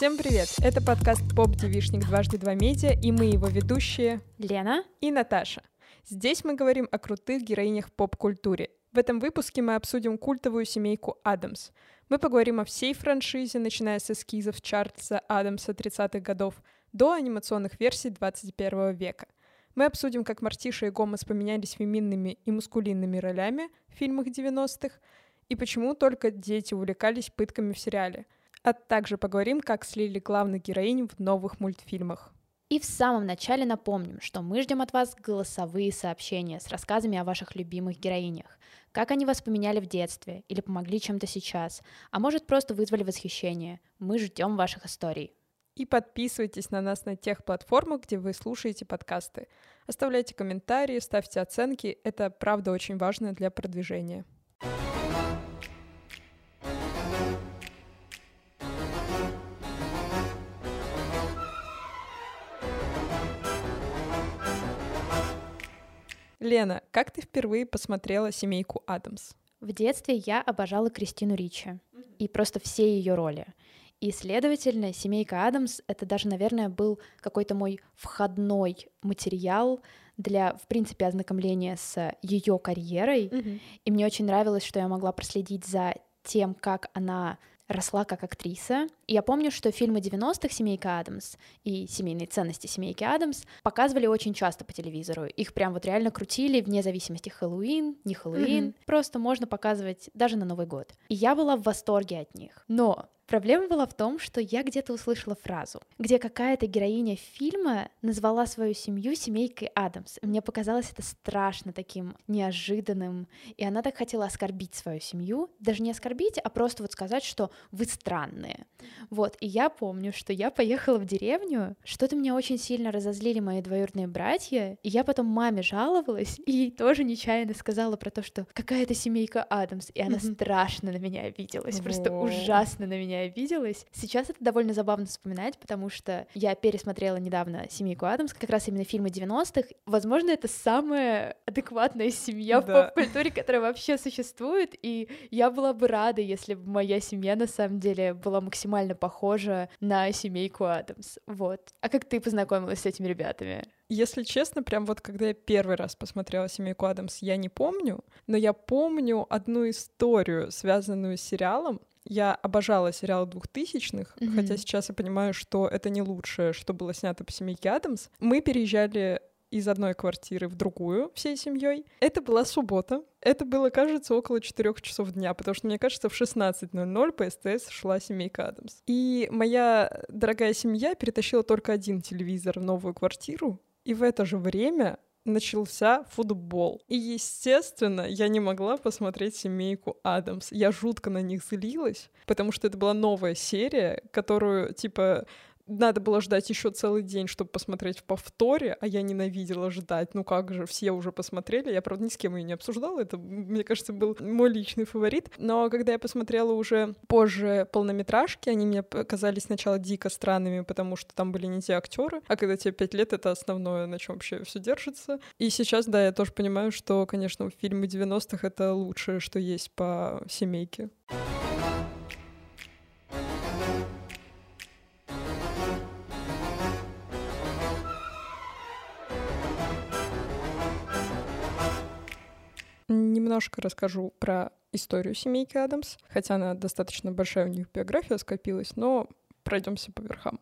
Всем привет! Это подкаст «Поп Девишник дважды два медиа» и мы его ведущие Лена и Наташа. Здесь мы говорим о крутых героинях поп-культуре. В этом выпуске мы обсудим культовую семейку Адамс. Мы поговорим о всей франшизе, начиная с эскизов Чарльза Адамса 30-х годов до анимационных версий 21 века. Мы обсудим, как Мартиша и Гомес поменялись феминными и мускулинными ролями в фильмах 90-х, и почему только дети увлекались пытками в сериале — а также поговорим, как слили главных героинь в новых мультфильмах. И в самом начале напомним, что мы ждем от вас голосовые сообщения с рассказами о ваших любимых героинях. Как они вас поменяли в детстве или помогли чем-то сейчас, а может просто вызвали восхищение. Мы ждем ваших историй. И подписывайтесь на нас на тех платформах, где вы слушаете подкасты. Оставляйте комментарии, ставьте оценки. Это правда очень важно для продвижения. Лена, как ты впервые посмотрела «Семейку Адамс»? В детстве я обожала Кристину Ричи и просто все ее роли. И, следовательно, «Семейка Адамс» — это даже, наверное, был какой-то мой входной материал для, в принципе, ознакомления с ее карьерой. Mm-hmm. И мне очень нравилось, что я могла проследить за тем, как она росла как актриса. И я помню, что фильмы 90-х «Семейка Адамс» и «Семейные ценности семейки Адамс» показывали очень часто по телевизору. Их прям вот реально крутили вне зависимости Хэллоуин, не Хэллоуин. Mm-hmm. Просто можно показывать даже на Новый год. И я была в восторге от них. Но Проблема была в том, что я где-то услышала фразу, где какая-то героиня фильма назвала свою семью семейкой Адамс. Мне показалось это страшно таким неожиданным, и она так хотела оскорбить свою семью, даже не оскорбить, а просто вот сказать, что вы странные. Вот, и я помню, что я поехала в деревню, что-то меня очень сильно разозлили мои двоюродные братья, и я потом маме жаловалась, и тоже нечаянно сказала про то, что какая-то семейка Адамс, и она страшно на меня обиделась, просто ужасно на меня обиделась. Сейчас это довольно забавно вспоминать, потому что я пересмотрела недавно «Семейку Адамс», как раз именно фильмы 90-х. Возможно, это самая адекватная семья да. в поп-культуре, которая вообще существует, и я была бы рада, если бы моя семья на самом деле была максимально похожа на семейку Адамс. Вот. А как ты познакомилась с этими ребятами? Если честно, прям вот когда я первый раз посмотрела «Семейку Адамс», я не помню, но я помню одну историю, связанную с сериалом. Я обожала сериал двухтысячных, mm-hmm. хотя сейчас я понимаю, что это не лучшее, что было снято по семейке Адамс. Мы переезжали из одной квартиры в другую всей семьей. Это была суббота. Это было, кажется, около 4 часов дня, потому что, мне кажется, в 16.00 по СТС шла семейка Адамс. И моя дорогая семья перетащила только один телевизор в новую квартиру, и в это же время начался футбол. И, естественно, я не могла посмотреть «Семейку Адамс». Я жутко на них злилась, потому что это была новая серия, которую, типа, надо было ждать еще целый день, чтобы посмотреть в повторе, а я ненавидела ждать. Ну как же, все уже посмотрели. Я, правда, ни с кем ее не обсуждала. Это, мне кажется, был мой личный фаворит. Но когда я посмотрела уже позже полнометражки, они мне казались сначала дико странными, потому что там были не те актеры. А когда тебе пять лет, это основное, на чем вообще все держится. И сейчас, да, я тоже понимаю, что, конечно, фильмы 90-х — это лучшее, что есть по семейке. Немножко расскажу про историю семейки Адамс, хотя она достаточно большая у них биография скопилась, но пройдемся по верхам.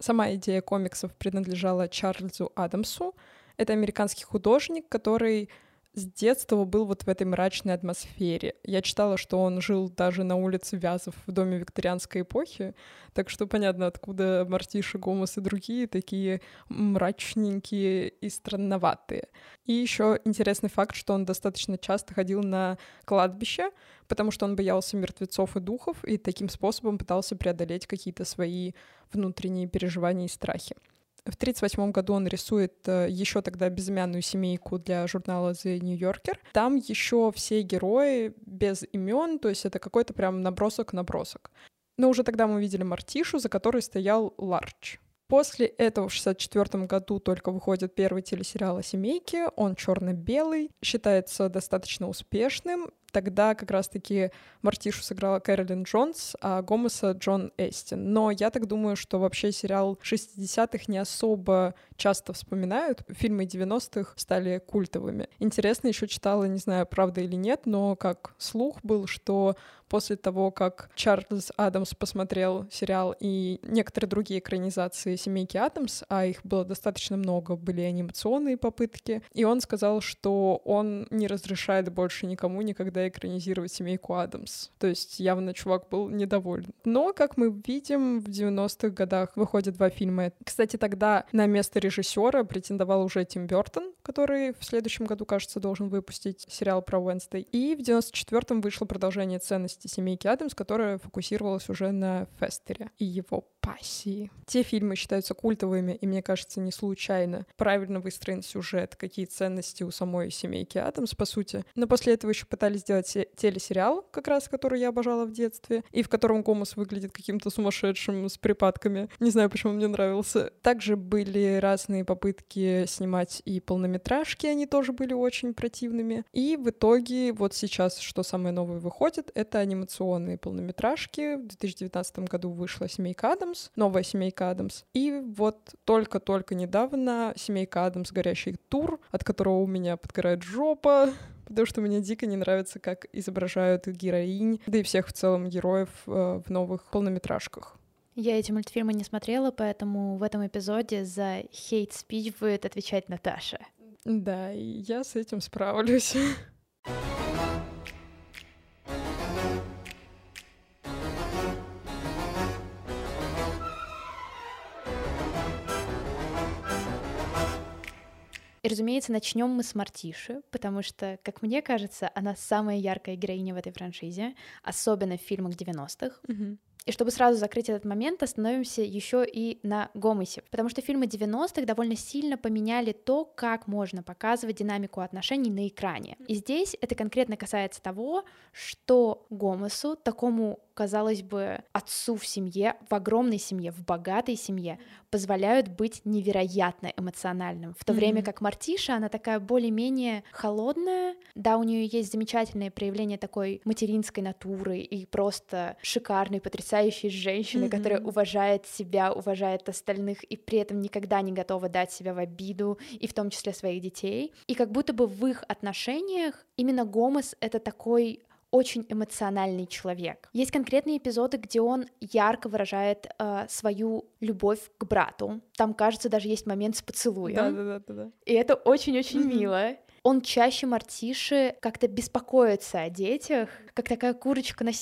Сама идея комиксов принадлежала Чарльзу Адамсу. Это американский художник, который с детства был вот в этой мрачной атмосфере. Я читала, что он жил даже на улице Вязов в доме викторианской эпохи, так что понятно, откуда Мартиша, Гомес и другие такие мрачненькие и странноватые. И еще интересный факт, что он достаточно часто ходил на кладбище, потому что он боялся мертвецов и духов, и таким способом пытался преодолеть какие-то свои внутренние переживания и страхи. В 1938 году он рисует э, еще тогда безымянную семейку для журнала The New Yorker. Там еще все герои без имен, то есть это какой-то прям набросок-набросок. Но уже тогда мы видели Мартишу, за которой стоял Ларч. После этого в 1964 году только выходит первый телесериал о семейке. Он черно-белый, считается достаточно успешным. Тогда как раз-таки Мартишу сыграла Кэролин Джонс, а Гомеса Джон Эстин. Но я так думаю, что вообще сериал 60-х не особо часто вспоминают. Фильмы 90-х стали культовыми. Интересно, еще читала, не знаю, правда или нет, но как слух был, что после того, как Чарльз Адамс посмотрел сериал и некоторые другие экранизации «Семейки Адамс», а их было достаточно много, были анимационные попытки, и он сказал, что он не разрешает больше никому никогда экранизировать «Семейку Адамс». То есть явно чувак был недоволен. Но, как мы видим, в 90-х годах выходят два фильма. Кстати, тогда на место режиссера претендовал уже Тим Бертон, который в следующем году, кажется, должен выпустить сериал про Уэнсдей. И в 94-м вышло продолжение «Ценности семейки Адамс, которая фокусировалась уже на Фестере и его пассии. Те фильмы считаются культовыми, и мне кажется, не случайно. Правильно выстроен сюжет, какие ценности у самой семейки Адамс, по сути. Но после этого еще пытались сделать телесериал, как раз, который я обожала в детстве, и в котором Гомос выглядит каким-то сумасшедшим с припадками. Не знаю, почему мне нравился. Также были разные попытки снимать и полнометражки, они тоже были очень противными. И в итоге вот сейчас, что самое новое выходит, это анимационные полнометражки. В 2019 году вышла «Семейка Адамс», новая «Семейка Адамс». И вот только-только недавно «Семейка Адамс. Горящий тур», от которого у меня подгорает жопа, потому что мне дико не нравится, как изображают героинь, да и всех в целом героев э, в новых полнометражках. Я эти мультфильмы не смотрела, поэтому в этом эпизоде за хейт-спич будет отвечать Наташа. Да, и я с этим справлюсь. разумеется, начнем мы с Мартиши, потому что, как мне кажется, она самая яркая героиня в этой франшизе, особенно в фильмах 90-х. Mm-hmm. И чтобы сразу закрыть этот момент, остановимся еще и на Гомосе, потому что фильмы 90-х довольно сильно поменяли то, как можно показывать динамику отношений на экране. И здесь это конкретно касается того, что Гомосу, такому казалось бы, отцу в семье, в огромной семье, в богатой семье, позволяют быть невероятно эмоциональным. В то mm-hmm. время как Мартиша, она такая более-менее холодная. Да, у нее есть замечательное проявление такой материнской натуры и просто шикарной, потрясающей женщины, mm-hmm. которая уважает себя, уважает остальных и при этом никогда не готова дать себя в обиду, и в том числе своих детей. И как будто бы в их отношениях именно Гомес — это такой очень эмоциональный человек. Есть конкретные эпизоды, где он ярко выражает э, свою любовь к брату. Там, кажется, даже есть момент с поцелуем. Да, да, да, да. И это очень-очень mm-hmm. мило. Он чаще Мартиши как-то беспокоится о детях, как такая курочка на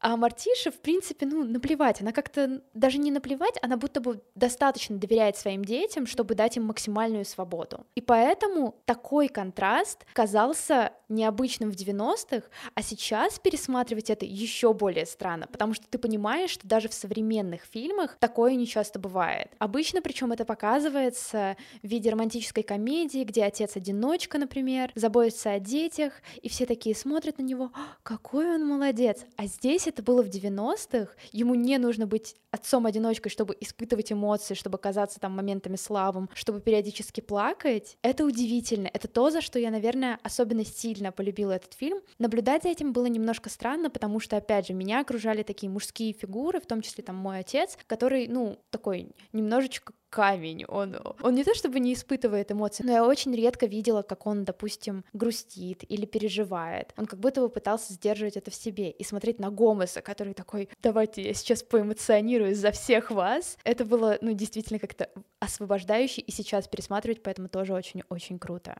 А Мартиша, в принципе, ну, наплевать. Она как-то даже не наплевать, она будто бы достаточно доверяет своим детям, чтобы дать им максимальную свободу. И поэтому такой контраст казался необычным в 90-х, а сейчас пересматривать это еще более странно, потому что ты понимаешь, что даже в современных фильмах такое не часто бывает. Обычно, причем это показывается в виде романтической комедии, где отец-одиночка, например, заботится о детях, и все такие смотрят на него, «А, какой он молодец. А здесь это было в 90-х, ему не нужно быть отцом-одиночкой, чтобы испытывать эмоции, чтобы казаться там моментами славым, чтобы периодически плакать. Это удивительно. Это то, за что я, наверное, особенно сильно полюбила этот фильм. Наблюдать за этим было немножко странно, потому что, опять же, меня окружали такие мужские фигуры, в том числе там мой отец, который, ну, такой немножечко камень. Он, он не то чтобы не испытывает эмоций, но я очень редко видела, как он, допустим, грустит или переживает. Он как будто бы пытался сдерживать это в себе и смотреть на Гомеса, который такой, давайте я сейчас поэмоционирую за всех вас. Это было, ну, действительно как-то освобождающе, и сейчас пересматривать, поэтому тоже очень-очень круто.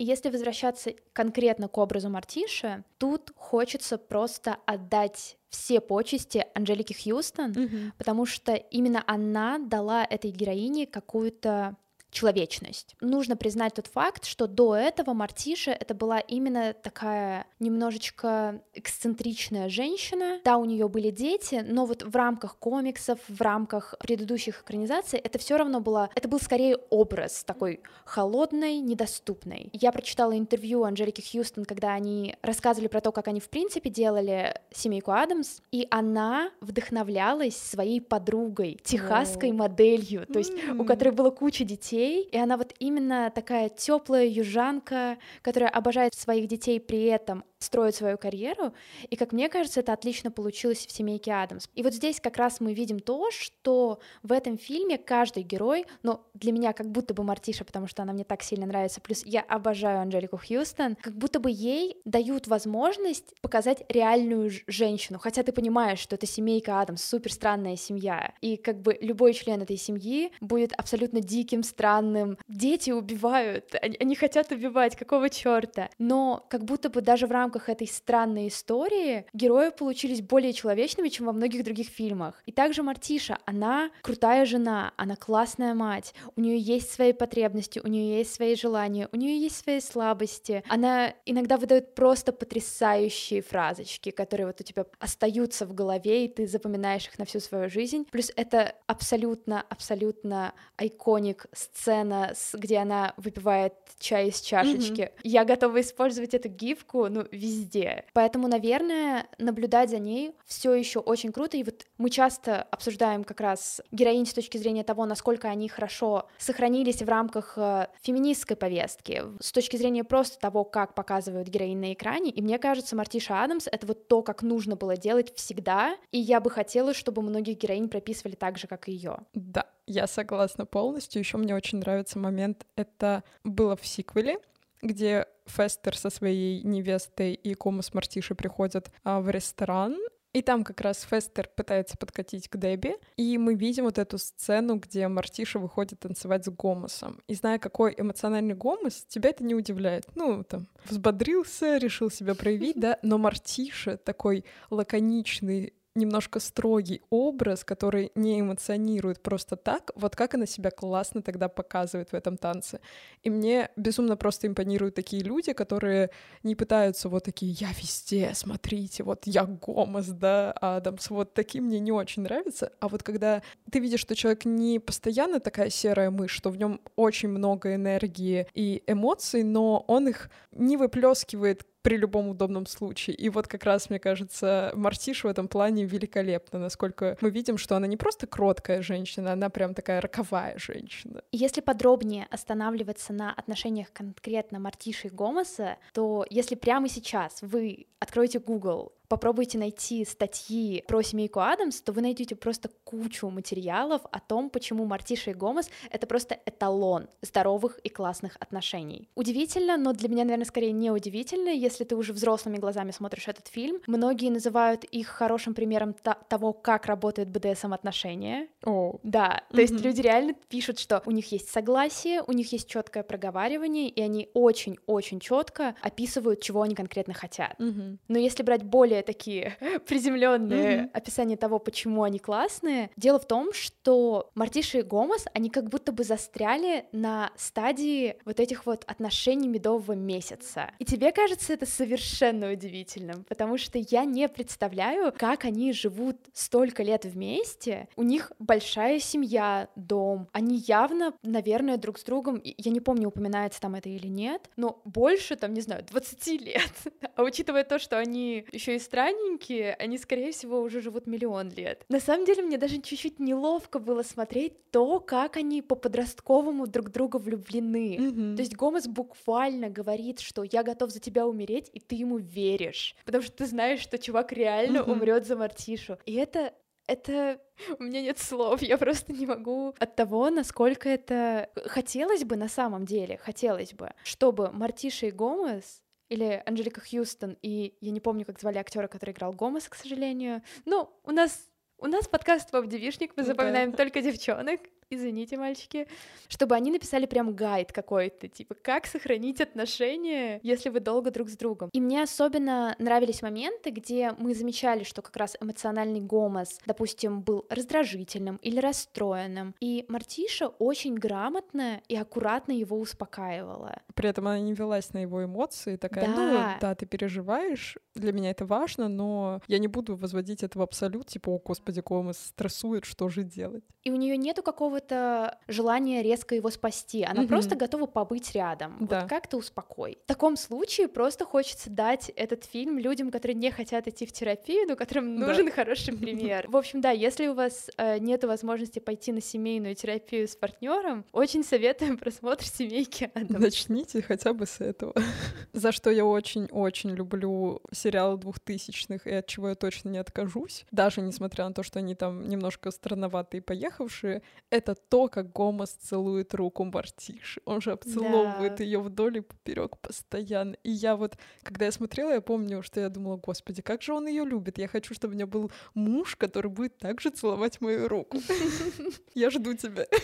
И если возвращаться конкретно к образу Мартиши, тут хочется просто отдать все почести Анжелике Хьюстон, mm-hmm. потому что именно она дала этой героине какую-то человечность. Нужно признать тот факт, что до этого Мартиша это была именно такая немножечко эксцентричная женщина. Да, у нее были дети, но вот в рамках комиксов, в рамках предыдущих экранизаций это все равно было, это был скорее образ такой холодной, недоступной. Я прочитала интервью Анжелики Хьюстон, когда они рассказывали про то, как они в принципе делали семейку Адамс, и она вдохновлялась своей подругой, техасской моделью, то есть у которой было куча детей, и она вот именно такая теплая южанка, которая обожает своих детей при этом строит свою карьеру, и, как мне кажется, это отлично получилось в «Семейке Адамс». И вот здесь как раз мы видим то, что в этом фильме каждый герой, ну, для меня как будто бы Мартиша, потому что она мне так сильно нравится, плюс я обожаю Анжелику Хьюстон, как будто бы ей дают возможность показать реальную женщину, хотя ты понимаешь, что это семейка Адамс, супер странная семья, и как бы любой член этой семьи будет абсолютно диким, странным. Дети убивают, они, они хотят убивать, какого черта? Но как будто бы даже в рамках рамках этой странной истории герои получились более человечными, чем во многих других фильмах. И также Мартиша, она крутая жена, она классная мать, у нее есть свои потребности, у нее есть свои желания, у нее есть свои слабости. Она иногда выдает просто потрясающие фразочки, которые вот у тебя остаются в голове, и ты запоминаешь их на всю свою жизнь. Плюс это абсолютно, абсолютно айконик сцена, где она выпивает чай из чашечки. Mm-hmm. Я готова использовать эту гифку, ну, везде. Поэтому, наверное, наблюдать за ней все еще очень круто. И вот мы часто обсуждаем как раз героинь с точки зрения того, насколько они хорошо сохранились в рамках э, феминистской повестки, с точки зрения просто того, как показывают героинь на экране. И мне кажется, Мартиша Адамс — это вот то, как нужно было делать всегда. И я бы хотела, чтобы многих героинь прописывали так же, как и ее. Да, я согласна полностью. Еще мне очень нравится момент. Это было в сиквеле, где Фестер со своей невестой и Кома с Мартишей приходят а, в ресторан, и там как раз Фестер пытается подкатить к Дебби, и мы видим вот эту сцену, где Мартиша выходит танцевать с Гомосом. И зная, какой эмоциональный Гомос, тебя это не удивляет. Ну, там, взбодрился, решил себя проявить, да, но Мартиша такой лаконичный, немножко строгий образ, который не эмоционирует просто так, вот как она себя классно тогда показывает в этом танце. И мне безумно просто импонируют такие люди, которые не пытаются вот такие «я везде, смотрите, вот я Гомос, да, Адамс», вот такие мне не очень нравятся. А вот когда ты видишь, что человек не постоянно такая серая мышь, что в нем очень много энергии и эмоций, но он их не выплескивает при любом удобном случае. И вот как раз, мне кажется, Мартиш в этом плане великолепна, насколько мы видим, что она не просто кроткая женщина, она прям такая роковая женщина. Если подробнее останавливаться на отношениях конкретно Мартиши и Гомоса, то если прямо сейчас вы откроете Google попробуйте найти статьи про семейку Адамс, то вы найдете просто кучу материалов о том, почему Мартиша и Гомес — это просто эталон здоровых и классных отношений. Удивительно, но для меня, наверное, скорее не удивительно, если ты уже взрослыми глазами смотришь этот фильм. Многие называют их хорошим примером того, как работают БДСМ-отношения. О. Oh. Да, то mm-hmm. есть люди реально пишут, что у них есть согласие, у них есть четкое проговаривание, и они очень-очень четко описывают, чего они конкретно хотят. Mm-hmm. Но если брать более более такие приземленные mm-hmm. описания того, почему они классные. Дело в том, что Мартиша и Гомос, они как будто бы застряли на стадии вот этих вот отношений медового месяца. И тебе кажется это совершенно удивительным, потому что я не представляю, как они живут столько лет вместе. У них большая семья, дом. Они явно, наверное, друг с другом, я не помню, упоминается там это или нет, но больше, там, не знаю, 20 лет. А учитывая то, что они еще и странненькие, они, скорее всего, уже живут миллион лет. На самом деле, мне даже чуть-чуть неловко было смотреть то, как они по-подростковому друг друга влюблены. Mm-hmm. То есть Гомес буквально говорит, что я готов за тебя умереть, и ты ему веришь. Потому что ты знаешь, что чувак реально mm-hmm. умрет за Мартишу. И это это... У меня нет слов, я просто не могу от того, насколько это... Хотелось бы на самом деле, хотелось бы, чтобы Мартиша и Гомес или Анжелика Хьюстон, и я не помню, как звали актера, который играл Гомес, к сожалению. Ну, у нас у нас подкаст Поп Девишник, мы запоминаем да. только девчонок. Извините, мальчики, чтобы они написали прям гайд какой-то, типа, как сохранить отношения, если вы долго друг с другом. И мне особенно нравились моменты, где мы замечали, что как раз эмоциональный гомос, допустим, был раздражительным или расстроенным, и Мартиша очень грамотно и аккуратно его успокаивала. При этом она не велась на его эмоции, такая, да. ну, да, ты переживаешь, для меня это важно, но я не буду возводить это в абсолют, типа, о, господи, гомос стрессует, что же делать? И у нее нету какого-то желания резко его спасти, она mm-hmm. просто готова побыть рядом, да. вот как-то успокой. В таком случае просто хочется дать этот фильм людям, которые не хотят идти в терапию, но которым нужен да. хороший пример. В общем, да, если у вас э, нет возможности пойти на семейную терапию с партнером, очень советуем просмотр семейки Адамс. Начните хотя бы с этого. За что я очень-очень люблю сериалы двухтысячных и от чего я точно не откажусь, даже несмотря на то, что они там немножко странноватые и поехавшие, это то, как Гомос целует руку Мартиши. Он же обцеловывает да. ее вдоль и поперек постоянно. И я вот, когда я смотрела, я помню, что я думала, господи, как же он ее любит. Я хочу, чтобы у меня был муж, который будет также целовать мою руку. Я жду тебя.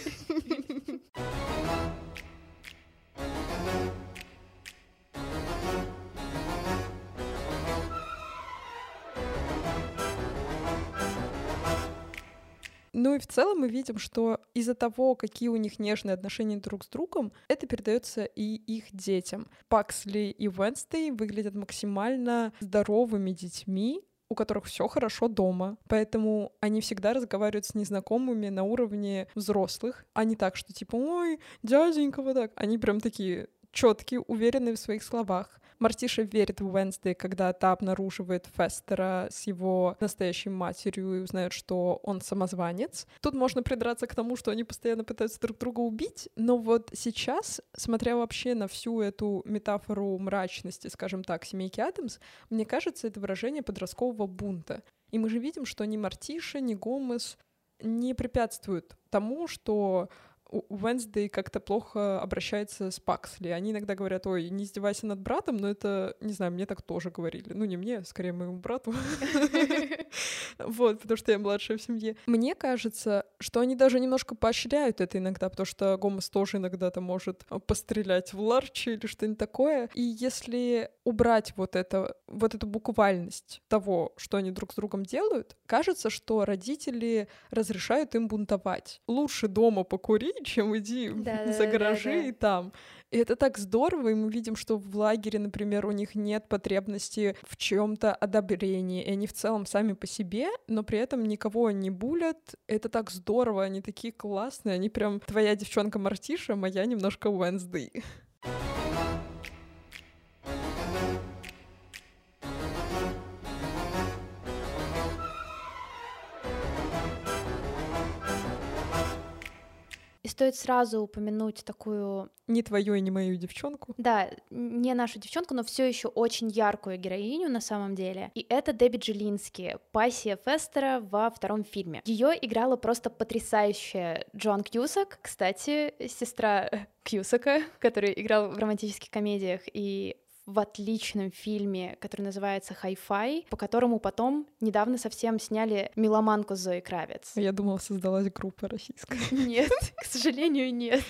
Ну и в целом мы видим, что из-за того, какие у них нежные отношения друг с другом, это передается и их детям. Паксли и Уэнстей выглядят максимально здоровыми детьми, у которых все хорошо дома. Поэтому они всегда разговаривают с незнакомыми на уровне взрослых, а не так, что типа, ой, дяденька, вот так. Они прям такие четкие, уверенные в своих словах. Мартиша верит в Уэнсдей, когда та обнаруживает Фестера с его настоящей матерью и узнает, что он самозванец. Тут можно придраться к тому, что они постоянно пытаются друг друга убить, но вот сейчас, смотря вообще на всю эту метафору мрачности, скажем так, семейки Адамс, мне кажется, это выражение подросткового бунта. И мы же видим, что ни Мартиша, ни Гомес не препятствуют тому, что Уэнсдей как-то плохо обращается с Паксли. Они иногда говорят, ой, не издевайся над братом, но это, не знаю, мне так тоже говорили. Ну, не мне, скорее моему брату. Вот, потому что я младшая в семье. Мне кажется, что они даже немножко поощряют это иногда, потому что Гомес тоже иногда то может пострелять в ларче или что-нибудь такое. И если убрать вот это, вот эту буквальность того, что они друг с другом делают, кажется, что родители разрешают им бунтовать. Лучше дома покурить, чем иди да, за гаражи да, да, и там. И это так здорово, и мы видим, что в лагере, например, у них нет потребности в чем-то одобрении, и они в целом сами по себе, но при этом никого не булят. Это так здорово, они такие классные, они прям твоя девчонка Мартиша, моя немножко Уэнсдей. стоит сразу упомянуть такую... Не твою и не мою девчонку. Да, не нашу девчонку, но все еще очень яркую героиню на самом деле. И это Дебби Джилински, пассия Фестера во втором фильме. Ее играла просто потрясающая Джон Кьюсак, кстати, сестра Кьюсака, который играл в романтических комедиях и в отличном фильме, который называется «Хай-фай», по которому потом недавно совсем сняли «Меломанку» Зои Кравец. Я думала, создалась группа российская. Нет, к сожалению, нет.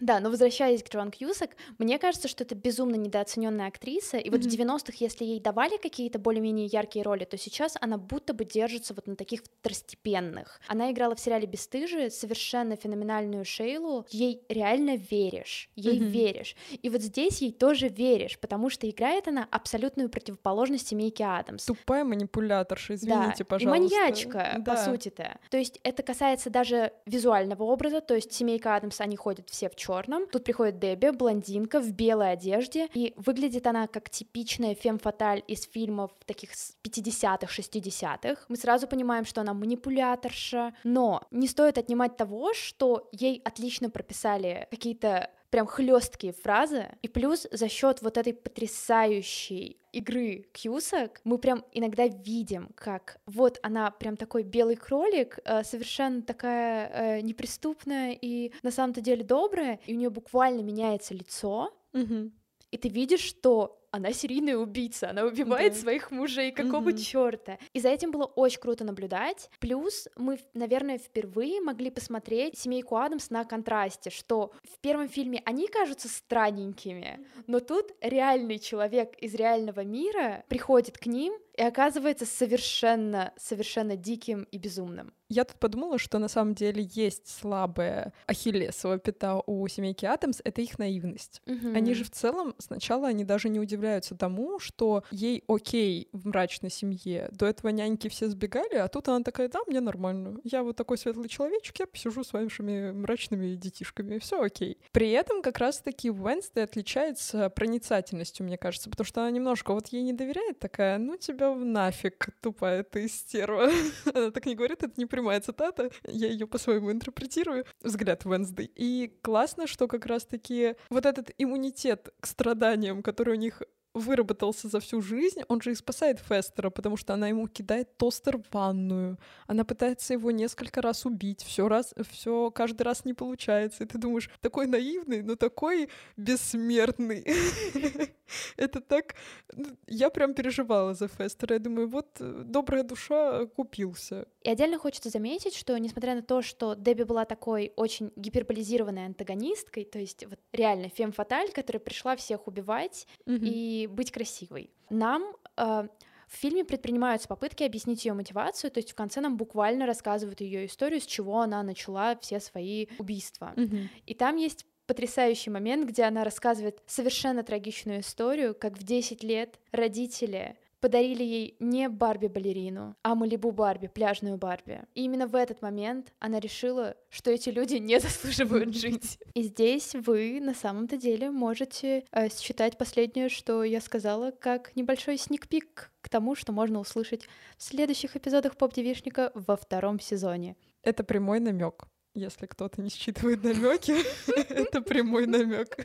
Да, но возвращаясь к Джоан Кьюсак, мне кажется, что это безумно недооцененная актриса, и вот в 90-х, если ей давали какие-то более-менее яркие роли, то сейчас она будто бы держится вот на таких второстепенных. Она играла в сериале «Бесстыжие» совершенно феноменальную Шейлу, ей реально веришь, ей веришь. И вот здесь ей тоже веришь, потому что играет она абсолютную противоположность семейки Адамс. Тупая манипуляторша, извините, да, пожалуйста. И маньячка, да. по сути-то. То есть это касается даже визуального образа, то есть семейка Адамс, они ходят все в черном. Тут приходит Дебби, блондинка в белой одежде, и выглядит она как типичная фем-фаталь из фильмов таких 50-х, 60-х. Мы сразу понимаем, что она манипуляторша, но не стоит отнимать того, что ей отлично прописали какие-то прям хлесткие фразы. И плюс за счет вот этой потрясающей игры Кьюсак мы прям иногда видим, как вот она прям такой белый кролик, э, совершенно такая э, неприступная и на самом-то деле добрая, и у нее буквально меняется лицо, mm-hmm. и ты видишь, что она серийная убийца, она убивает да. своих мужей, какого угу. черта? И за этим было очень круто наблюдать. Плюс мы, наверное, впервые могли посмотреть семейку Адамс на контрасте, что в первом фильме они кажутся странненькими, но тут реальный человек из реального мира приходит к ним и оказывается совершенно, совершенно диким и безумным. Я тут подумала, что на самом деле есть слабая ахиллесова пята у семейки Адамс, это их наивность. Угу. Они же в целом сначала они даже не удивляются тому, что ей окей в мрачной семье. До этого няньки все сбегали, а тут она такая, да, мне нормально. Я вот такой светлый человечек, я посижу с вашими мрачными детишками, все окей. При этом как раз-таки Уэнсдей отличается проницательностью, мне кажется, потому что она немножко вот ей не доверяет, такая, ну тебя нафиг, тупая ты стерва. Она так не говорит, это не прямая цитата, я ее по-своему интерпретирую, взгляд Венсдей. И классно, что как раз-таки вот этот иммунитет к страданиям, который у них выработался за всю жизнь, он же и спасает Фестера, потому что она ему кидает тостер в ванную, она пытается его несколько раз убить, все раз, все каждый раз не получается, и ты думаешь, такой наивный, но такой бессмертный. Это так... Ну, я прям переживала за Фестера, я думаю, вот э, добрая душа купился. И отдельно хочется заметить, что несмотря на то, что Дебби была такой очень гиперболизированной антагонисткой, то есть вот реально фем-фаталь, которая пришла всех убивать и быть красивой. Нам э, в фильме предпринимаются попытки объяснить ее мотивацию, то есть в конце нам буквально рассказывают ее историю, с чего она начала все свои убийства. Mm-hmm. И там есть потрясающий момент, где она рассказывает совершенно трагичную историю, как в 10 лет родители подарили ей не Барби-балерину, а Малибу Барби, пляжную Барби. И именно в этот момент она решила, что эти люди не заслуживают жить. И здесь вы на самом-то деле можете э, считать последнее, что я сказала, как небольшой сникпик к тому, что можно услышать в следующих эпизодах поп-девишника во втором сезоне. Это прямой намек. Если кто-то не считывает намеки, это прямой намек.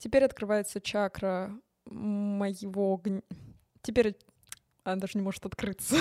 Теперь открывается чакра моего... Гн... Теперь она даже не может открыться.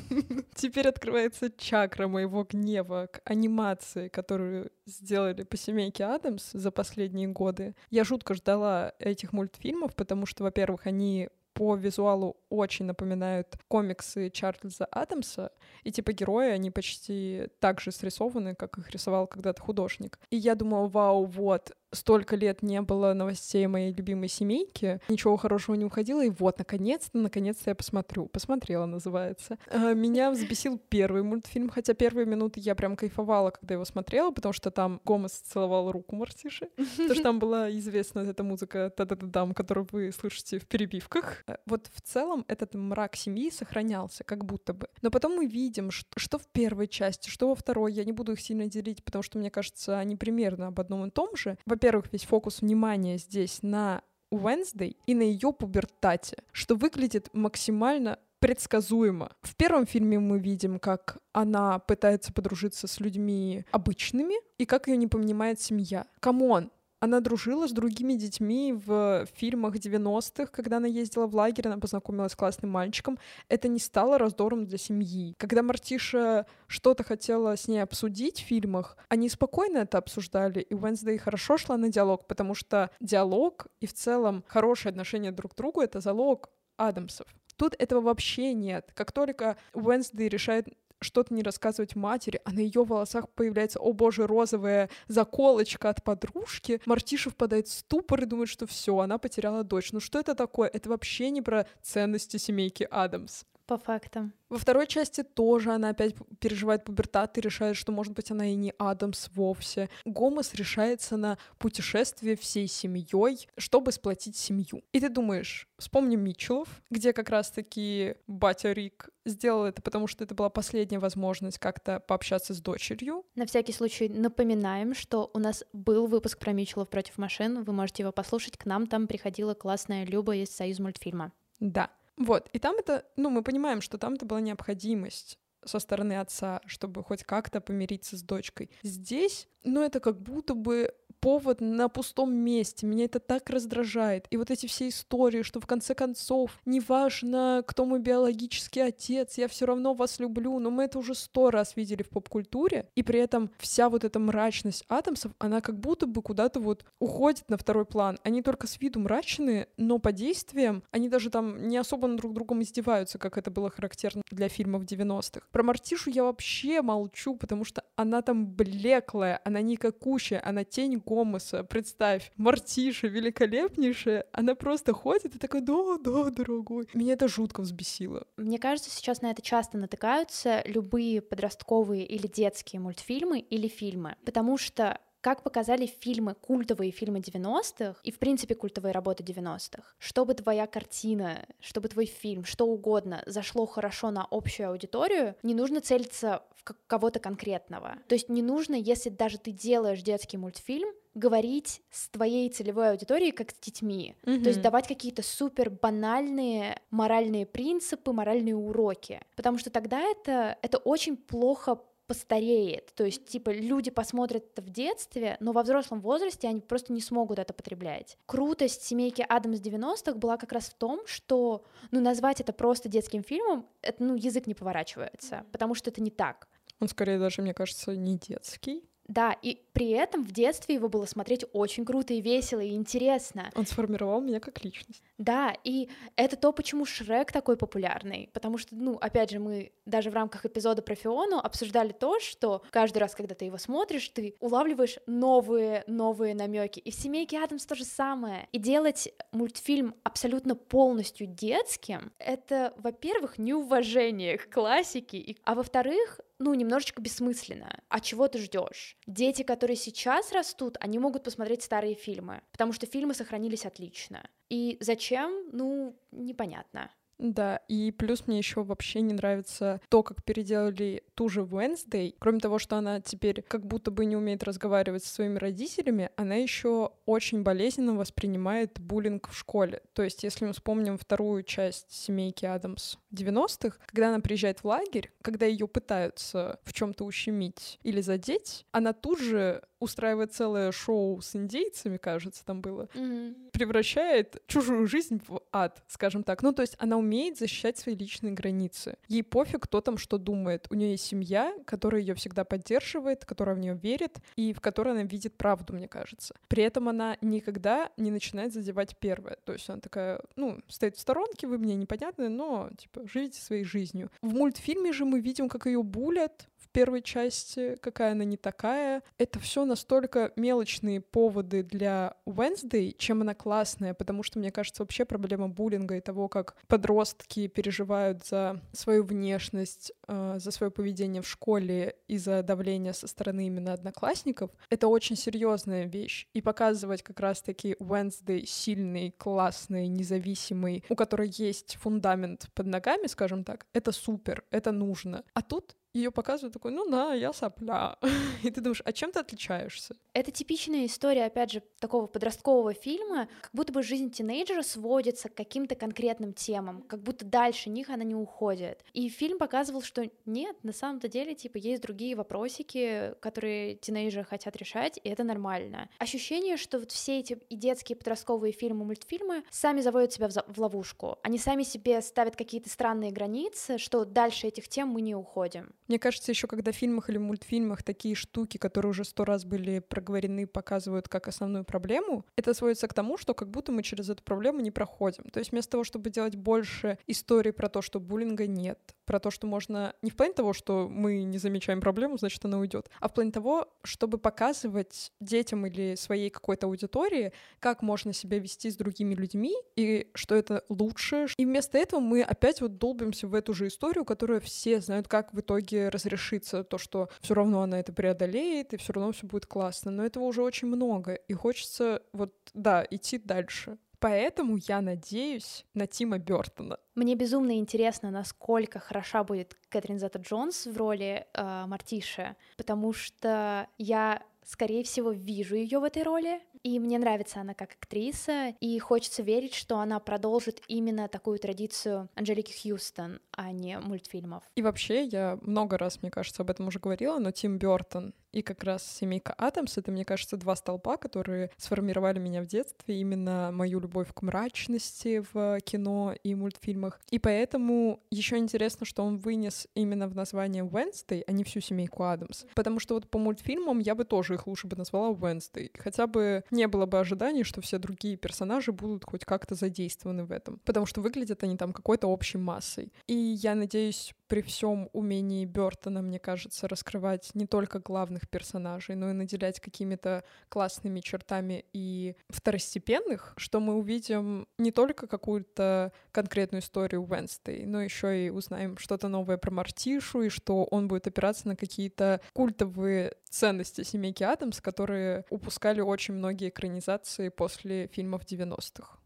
Теперь открывается чакра моего гнева к анимации, которую сделали по семейке Адамс за последние годы. Я жутко ждала этих мультфильмов, потому что, во-первых, они по визуалу очень напоминают комиксы Чарльза Адамса, и типа герои, они почти так же срисованы, как их рисовал когда-то художник. И я думала, вау, вот, столько лет не было новостей моей любимой семейки, ничего хорошего не уходило, и вот, наконец-то, наконец-то я посмотрю. Посмотрела, называется. А, меня взбесил первый мультфильм, хотя первые минуты я прям кайфовала, когда его смотрела, потому что там Гомес целовал руку Мортиши, потому что там была известна эта музыка та-да-да-дам, которую вы слышите в перебивках. А, вот в целом этот мрак семьи сохранялся, как будто бы. Но потом мы видим, что в первой части, что во второй, я не буду их сильно делить, потому что, мне кажется, они примерно об одном и том же. Во-первых, во-первых, весь фокус внимания здесь на Уэнсдей и на ее пубертате, что выглядит максимально предсказуемо. В первом фильме мы видим, как она пытается подружиться с людьми обычными и как ее не понимает семья. Come on, она дружила с другими детьми в фильмах 90-х, когда она ездила в лагерь, она познакомилась с классным мальчиком. Это не стало раздором для семьи. Когда Мартиша что-то хотела с ней обсудить в фильмах, они спокойно это обсуждали, и Уэнсдей хорошо шла на диалог, потому что диалог и в целом хорошее отношение друг к другу — это залог Адамсов. Тут этого вообще нет. Как только Уэнсдей решает что-то не рассказывать матери, а на ее волосах появляется, о боже, розовая заколочка от подружки, Мартиша впадает в ступор и думает, что все, она потеряла дочь. Ну что это такое? Это вообще не про ценности семейки Адамс. По фактам. Во второй части тоже она опять переживает пубертат и решает, что, может быть, она и не Адамс вовсе. Гомес решается на путешествие всей семьей, чтобы сплотить семью. И ты думаешь, вспомним Митчеллов, где как раз-таки батя Рик сделал это, потому что это была последняя возможность как-то пообщаться с дочерью. На всякий случай напоминаем, что у нас был выпуск про Митчеллов против машин, вы можете его послушать, к нам там приходила классная Люба из Союз мультфильма. Да. Вот, и там это, ну, мы понимаем, что там это была необходимость со стороны отца, чтобы хоть как-то помириться с дочкой. Здесь, ну, это как будто бы повод на пустом месте. Меня это так раздражает. И вот эти все истории, что в конце концов, неважно, кто мой биологический отец, я все равно вас люблю, но мы это уже сто раз видели в поп-культуре, и при этом вся вот эта мрачность Адамсов, она как будто бы куда-то вот уходит на второй план. Они только с виду мрачные, но по действиям они даже там не особо друг другом издеваются, как это было характерно для фильмов 90-х. Про Мартишу я вообще молчу, потому что она там блеклая, она никакущая, она тень Гомоса. Представь, Мартиша великолепнейшая, она просто ходит и такая, да, да, дорогой. Меня это жутко взбесило. Мне кажется, сейчас на это часто натыкаются любые подростковые или детские мультфильмы или фильмы, потому что как показали фильмы, культовые фильмы 90-х и, в принципе, культовые работы 90-х, чтобы твоя картина, чтобы твой фильм, что угодно зашло хорошо на общую аудиторию, не нужно целиться в кого-то конкретного. То есть не нужно, если даже ты делаешь детский мультфильм, говорить с твоей целевой аудиторией как с детьми. Mm-hmm. То есть давать какие-то супер банальные моральные принципы, моральные уроки. Потому что тогда это, это очень плохо постареет. То есть, типа, люди посмотрят это в детстве, но во взрослом возрасте они просто не смогут это потреблять. Крутость «Семейки Адамс 90-х» была как раз в том, что, ну, назвать это просто детским фильмом, это, ну, язык не поворачивается, потому что это не так. Он скорее даже, мне кажется, не детский. Да, и при этом в детстве его было смотреть очень круто и весело и интересно. Он сформировал меня как личность. Да, и это то, почему Шрек такой популярный. Потому что, ну, опять же, мы даже в рамках эпизода про Фиону обсуждали то, что каждый раз, когда ты его смотришь, ты улавливаешь новые, новые намеки. И в семейке Адамс то же самое. И делать мультфильм абсолютно полностью детским, это, во-первых, неуважение к классике, а во-вторых, ну, немножечко бессмысленно. А чего ты ждешь? Дети, которые сейчас растут, они могут посмотреть старые фильмы, потому что фильмы сохранились отлично. И зачем? Ну, непонятно. Да, и плюс мне еще вообще не нравится то, как переделали ту же Wednesday. Кроме того, что она теперь как будто бы не умеет разговаривать со своими родителями, она еще очень болезненно воспринимает буллинг в школе. То есть, если мы вспомним вторую часть семейки Адамс 90-х, когда она приезжает в лагерь, когда ее пытаются в чем-то ущемить или задеть, она тут же устраивает целое шоу с индейцами, кажется, там было, mm-hmm. превращает чужую жизнь в ад, скажем так. Ну, то есть она умеет защищать свои личные границы. Ей пофиг, кто там что думает. У нее есть семья, которая ее всегда поддерживает, которая в нее верит и в которой она видит правду, мне кажется. При этом она никогда не начинает задевать первое. То есть она такая, ну, стоит в сторонке, вы мне непонятны, но, типа, живите своей жизнью. В мультфильме же мы видим, как ее булят, первой части, какая она не такая. Это все настолько мелочные поводы для Wednesday, чем она классная, потому что, мне кажется, вообще проблема буллинга и того, как подростки переживают за свою внешность, э, за свое поведение в школе и за давление со стороны именно одноклассников, это очень серьезная вещь. И показывать как раз-таки Wednesday сильный, классный, независимый, у которой есть фундамент под ногами, скажем так, это супер, это нужно. А тут ее показывают, такой, ну да, я сопля. И ты думаешь, а чем ты отличаешься? Это типичная история, опять же, такого подросткового фильма, как будто бы жизнь тинейджера сводится к каким-то конкретным темам, как будто дальше них она не уходит. И фильм показывал, что нет, на самом-то деле, типа, есть другие вопросики, которые тинейджеры хотят решать, и это нормально. Ощущение, что вот все эти и детские, и подростковые фильмы, мультфильмы сами заводят себя в ловушку. Они сами себе ставят какие-то странные границы, что дальше этих тем мы не уходим. Мне кажется, еще когда в фильмах или мультфильмах такие штуки, которые уже сто раз были проговорены, показывают как основную проблему, это сводится к тому, что как будто мы через эту проблему не проходим. То есть вместо того, чтобы делать больше историй про то, что буллинга нет, про то, что можно не в плане того, что мы не замечаем проблему, значит, она уйдет, а в плане того, чтобы показывать детям или своей какой-то аудитории, как можно себя вести с другими людьми и что это лучше. И вместо этого мы опять вот долбимся в эту же историю, которую все знают, как в итоге разрешится то, что все равно она это преодолеет, и все равно все будет классно. Но этого уже очень много, и хочется вот, да, идти дальше. Поэтому я надеюсь на Тима Бертона. Мне безумно интересно, насколько хороша будет Кэтрин Зета Джонс в роли э, Мартиши, потому что я скорее всего, вижу ее в этой роли. И мне нравится она как актриса, и хочется верить, что она продолжит именно такую традицию Анжелики Хьюстон, а не мультфильмов. И вообще, я много раз, мне кажется, об этом уже говорила, но Тим Бертон и как раз «Семейка Адамс» — это, мне кажется, два столпа, которые сформировали меня в детстве, именно мою любовь к мрачности в кино и мультфильмах. И поэтому еще интересно, что он вынес именно в название Wednesday, а не всю «Семейку Адамс». Потому что вот по мультфильмам я бы тоже их лучше бы назвала Wednesday. Хотя бы не было бы ожиданий, что все другие персонажи будут хоть как-то задействованы в этом. Потому что выглядят они там какой-то общей массой. И я надеюсь, при всем умении Бертона, мне кажется, раскрывать не только главных персонажей, но и наделять какими-то классными чертами и второстепенных, что мы увидим не только какую-то конкретную историю Уэнстей, но еще и узнаем что-то новое про Мартишу, и что он будет опираться на какие-то культовые ценности семейки Адамс, которые упускали очень многие экранизации после фильмов 90-х.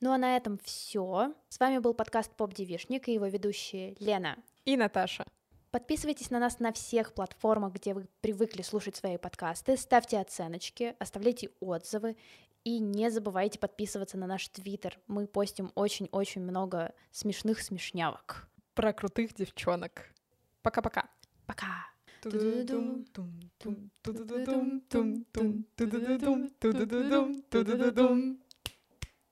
Ну а на этом все. С вами был подкаст Поп Девишник и его ведущие Лена и Наташа. Подписывайтесь на нас на всех платформах, где вы привыкли слушать свои подкасты, ставьте оценочки, оставляйте отзывы и не забывайте подписываться на наш твиттер. Мы постим очень-очень много смешных смешнявок. Про крутых девчонок. Пока-пока. Пока. Пока.